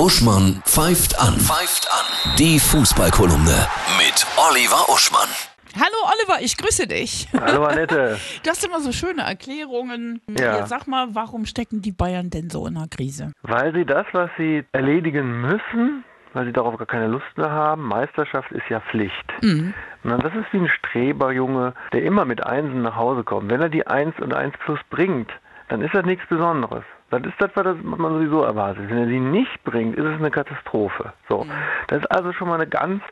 Uschmann pfeift an. Pfeift an. Die Fußballkolumne mit Oliver Uschmann. Hallo Oliver, ich grüße dich. Hallo Annette. Du hast immer so schöne Erklärungen. Ja. Jetzt sag mal, warum stecken die Bayern denn so in einer Krise? Weil sie das, was sie erledigen müssen, weil sie darauf gar keine Lust mehr haben, Meisterschaft ist ja Pflicht. Mhm. Das ist wie ein Streberjunge, der immer mit Einsen nach Hause kommt. Wenn er die Eins und Eins plus bringt, dann ist das nichts Besonderes. Das ist das, was man sowieso erwartet. Wenn er sie nicht bringt, ist es eine Katastrophe. So, das ist also schon mal eine ganz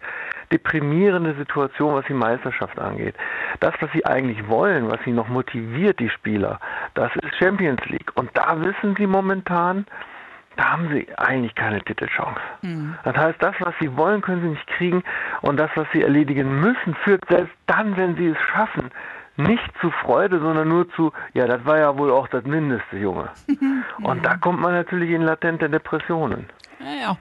deprimierende Situation, was die Meisterschaft angeht. Das, was sie eigentlich wollen, was sie noch motiviert, die Spieler, das ist Champions League. Und da wissen sie momentan, da haben sie eigentlich keine Titelchance. Das heißt, das, was sie wollen, können sie nicht kriegen. Und das, was sie erledigen müssen, führt selbst dann, wenn sie es schaffen, nicht zu Freude, sondern nur zu, ja, das war ja wohl auch das Mindeste, Junge. Und da kommt man natürlich in latente Depressionen. Naja.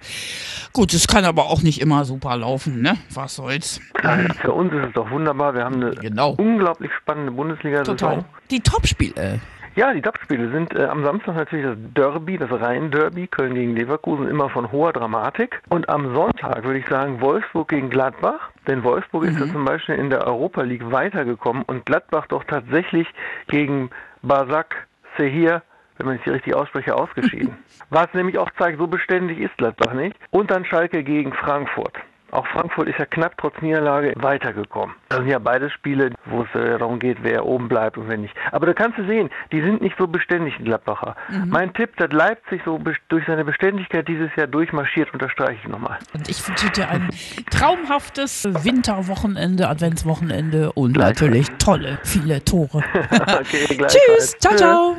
Gut, es kann aber auch nicht immer super laufen, ne? Was soll's? Nein, Für uns ist es doch wunderbar. Wir haben eine Genau. unglaublich spannende Bundesliga-Saison. Total. Die Topspiele. Ja, die Topspiele sind äh, am Samstag natürlich das Derby, das Rhein-Derby, Köln gegen Leverkusen, immer von hoher Dramatik. Und am Sonntag würde ich sagen Wolfsburg gegen Gladbach, denn Wolfsburg ist ja zum Beispiel in der Europa League weitergekommen und Gladbach doch tatsächlich gegen Basak Sehir, wenn man es hier richtig ausspreche, ausgeschieden. Was nämlich auch zeigt, so beständig ist Gladbach nicht. Und dann Schalke gegen Frankfurt. Auch Frankfurt ist ja knapp trotz Niederlage weitergekommen. Das sind ja beide Spiele, wo es äh, darum geht, wer oben bleibt und wer nicht. Aber da kannst du sehen, die sind nicht so beständig, die Gladbacher. Mein Tipp, dass Leipzig so durch seine Beständigkeit dieses Jahr durchmarschiert, unterstreiche ich nochmal. Und ich wünsche dir ein traumhaftes Winterwochenende, Adventswochenende und natürlich tolle, viele Tore. okay. Tschüss, ciao, ciao.